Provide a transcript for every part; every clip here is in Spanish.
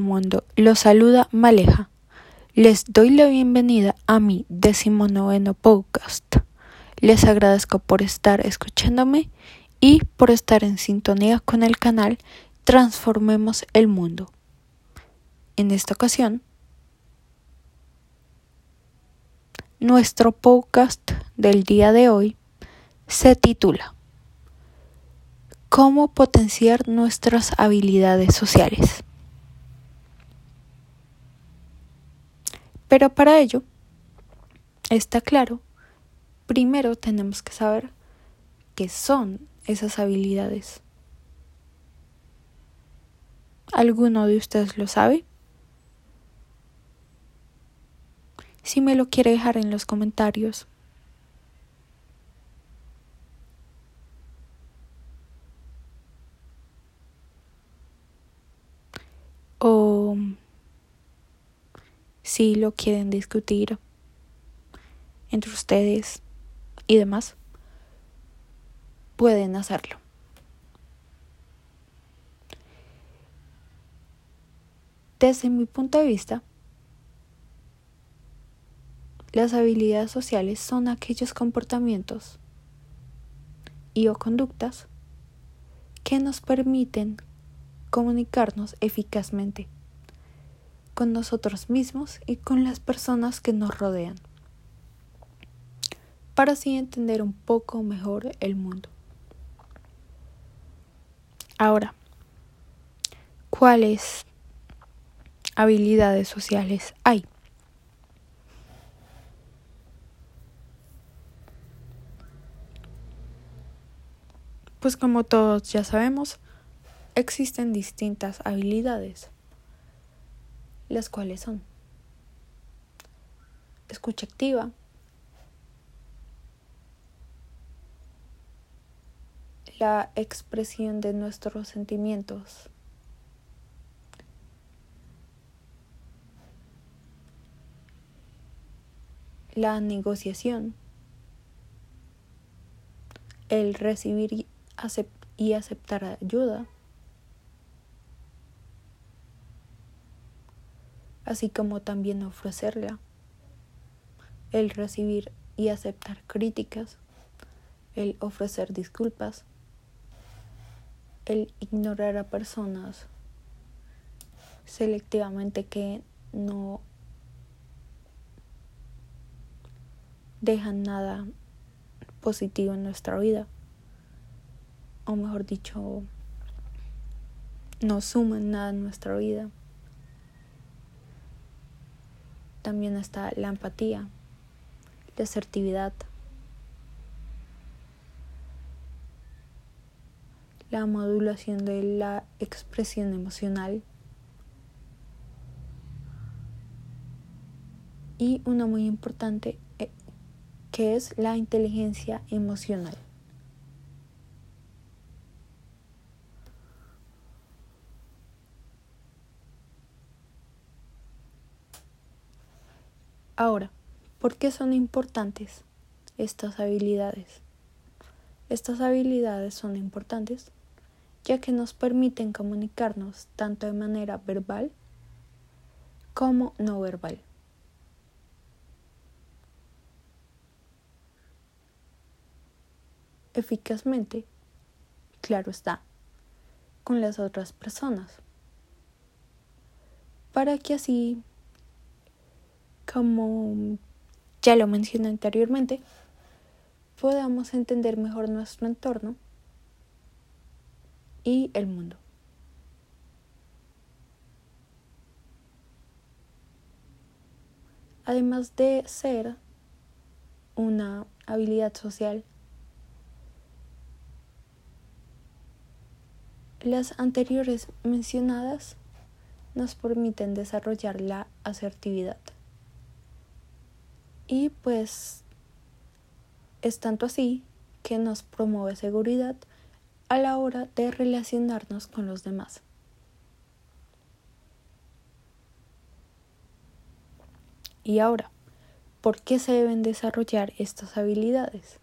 Mundo los saluda Maleja. Les doy la bienvenida a mi decimonoveno podcast. Les agradezco por estar escuchándome y por estar en sintonía con el canal Transformemos el Mundo. En esta ocasión, nuestro podcast del día de hoy se titula ¿Cómo potenciar nuestras habilidades sociales? Pero para ello, está claro, primero tenemos que saber qué son esas habilidades. ¿Alguno de ustedes lo sabe? Si me lo quiere dejar en los comentarios. O si lo quieren discutir entre ustedes y demás, pueden hacerlo. Desde mi punto de vista, las habilidades sociales son aquellos comportamientos y o conductas que nos permiten comunicarnos eficazmente con nosotros mismos y con las personas que nos rodean, para así entender un poco mejor el mundo. Ahora, ¿cuáles habilidades sociales hay? Pues como todos ya sabemos, existen distintas habilidades las cuales son. Escucha activa, la expresión de nuestros sentimientos, la negociación, el recibir y, aceptar ayuda, así como también ofrecerla, el recibir y aceptar críticas, el ofrecer disculpas, el ignorar a personas selectivamente que no dejan nada positivo en nuestra vida, o mejor dicho, no suman nada en nuestra vida. También está la empatía, la asertividad, la modulación de la expresión emocional y una muy importante eh, que es la inteligencia emocional. Ahora, ¿por qué son importantes estas habilidades? Estas habilidades son importantes ya que nos permiten comunicarnos tanto de manera verbal como no verbal. Eficazmente, claro está, con las otras personas, para que así como ya lo mencioné anteriormente, podamos entender mejor nuestro entorno y el mundo. Además de ser una habilidad social, las anteriores mencionadas nos permiten desarrollar la asertividad. Y pues es tanto así que nos promueve seguridad a la hora de relacionarnos con los demás. Y ahora, ¿por qué se deben desarrollar estas habilidades?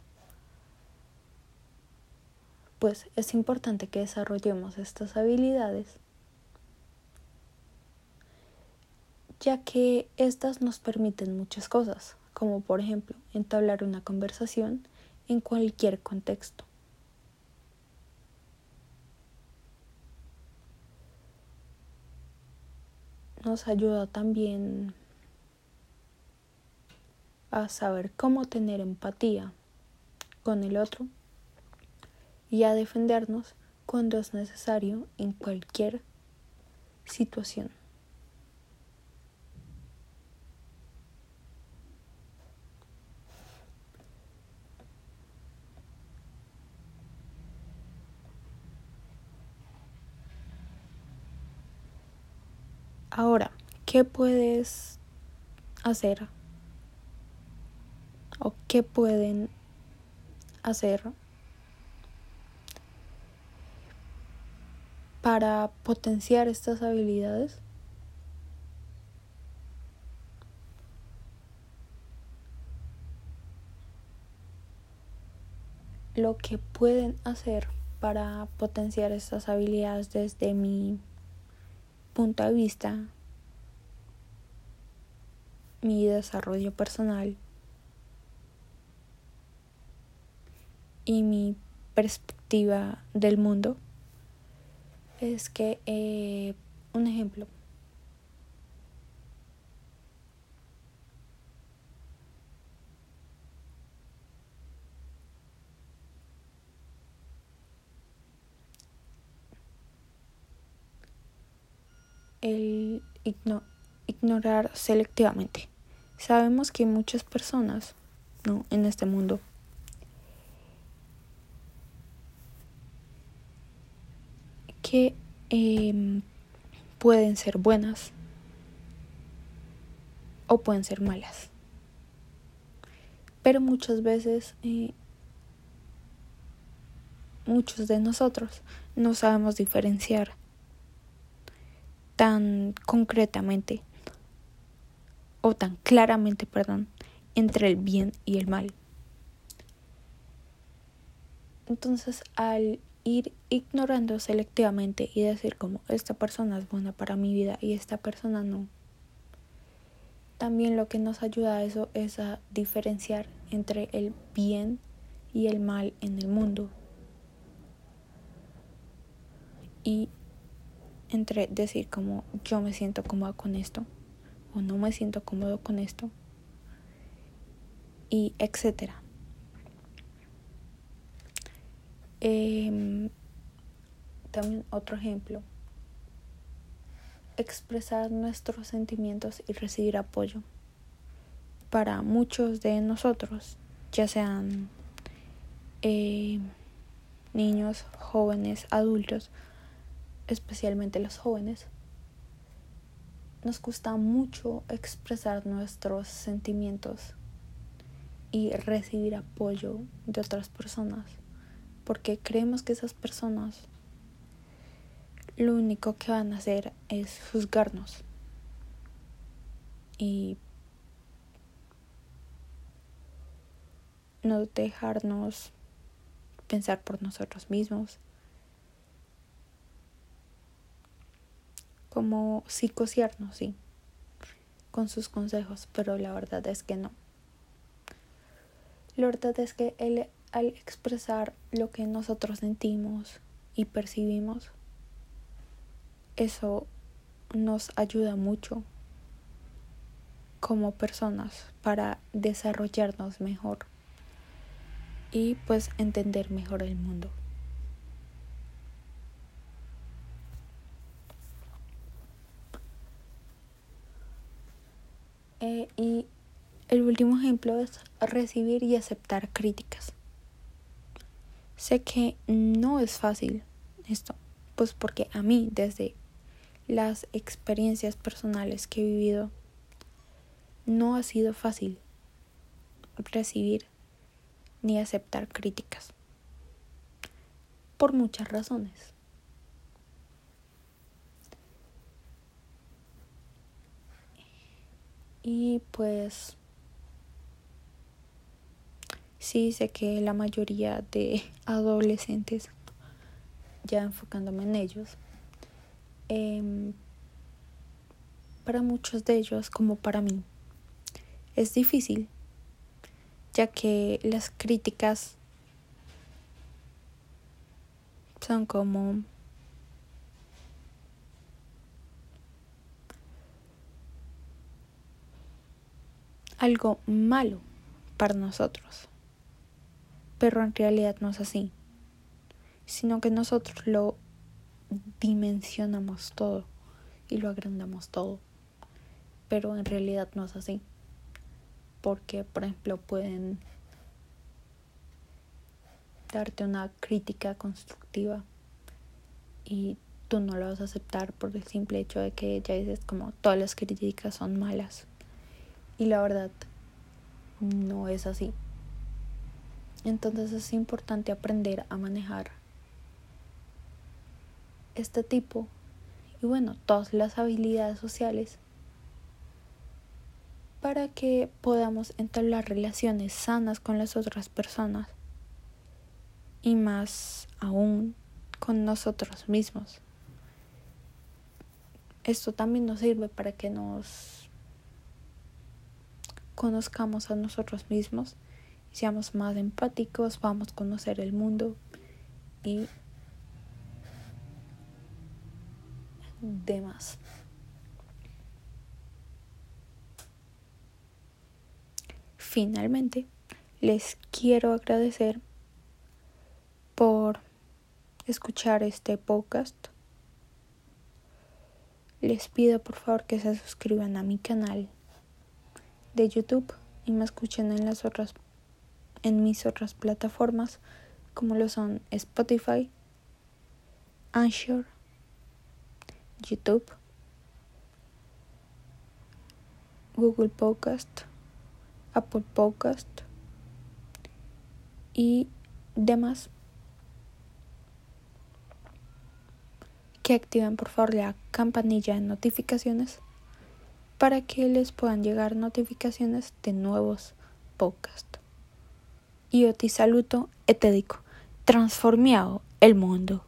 Pues es importante que desarrollemos estas habilidades ya que estas nos permiten muchas cosas, como por ejemplo entablar una conversación en cualquier contexto. Nos ayuda también a saber cómo tener empatía con el otro y a defendernos cuando es necesario en cualquier situación. Ahora, ¿qué puedes hacer? ¿O qué pueden hacer para potenciar estas habilidades? Lo que pueden hacer para potenciar estas habilidades desde mi punto de vista, mi desarrollo personal y mi perspectiva del mundo es que eh, un ejemplo el ignorar selectivamente. Sabemos que muchas personas ¿no? en este mundo que em, pueden ser buenas o pueden ser malas. Pero muchas veces eh, muchos de nosotros no sabemos diferenciar tan concretamente o tan claramente, perdón, entre el bien y el mal. Entonces, al ir ignorando selectivamente y decir como esta persona es buena para mi vida y esta persona no, también lo que nos ayuda a eso es a diferenciar entre el bien y el mal en el mundo. Y entre decir como yo me siento cómodo con esto o no me siento cómodo con esto y etcétera. Em, también otro ejemplo, expresar nuestros sentimientos y recibir apoyo. Para muchos de nosotros, ya sean eh, niños, jóvenes, adultos, especialmente los jóvenes, nos cuesta mucho expresar nuestros sentimientos y recibir apoyo de otras personas, porque creemos que esas personas lo único que van a hacer es juzgarnos. Y no dejarnos pensar por nosotros mismos como psicosearnos, sí, con sus consejos, pero la verdad es que no. La verdad es que él, al expresar lo que nosotros sentimos y percibimos, eso nos ayuda mucho como personas para desarrollarnos mejor y pues entender mejor el mundo. Eh, y el último ejemplo es recibir y aceptar críticas. Sé que no es fácil esto, pues porque a mí desde las experiencias personales que he vivido no ha sido fácil recibir ni aceptar críticas por muchas razones. Y pues sí sé que la mayoría de adolescentes, ya enfocándome en ellos, em, para muchos de ellos como para mí es difícil, ya que las críticas son como algo malo para nosotros. Pero en realidad no es así, sino que nosotros lo dimensionamos todo y lo agrandamos todo. Pero en realidad no es así. Porque, por ejemplo, pueden darte una crítica constructiva y tú no lo vas a aceptar por el simple hecho de que ya dices como todas las críticas son malas. Y la verdad no es así. Entonces es importante aprender a manejar este tipo y bueno, todas las habilidades sociales para que podamos entablar relaciones sanas con las otras personas y más aún con nosotros mismos. Esto también nos sirve para que nos conozcamos a nosotros mismos seamos más empáticos, vamos a conocer el mundo y demás. Finalmente, les quiero agradecer por escuchar este podcast. Les pido por favor que se suscriban a mi canal de YouTube y me escuchen en las otras en mis otras plataformas como lo son Spotify, Anchor, YouTube, Google Podcast, Apple Podcast y demás. Que activen por favor la campanilla de notificaciones para que les puedan llegar notificaciones de nuevos podcasts. Yo te saluto te el mundo.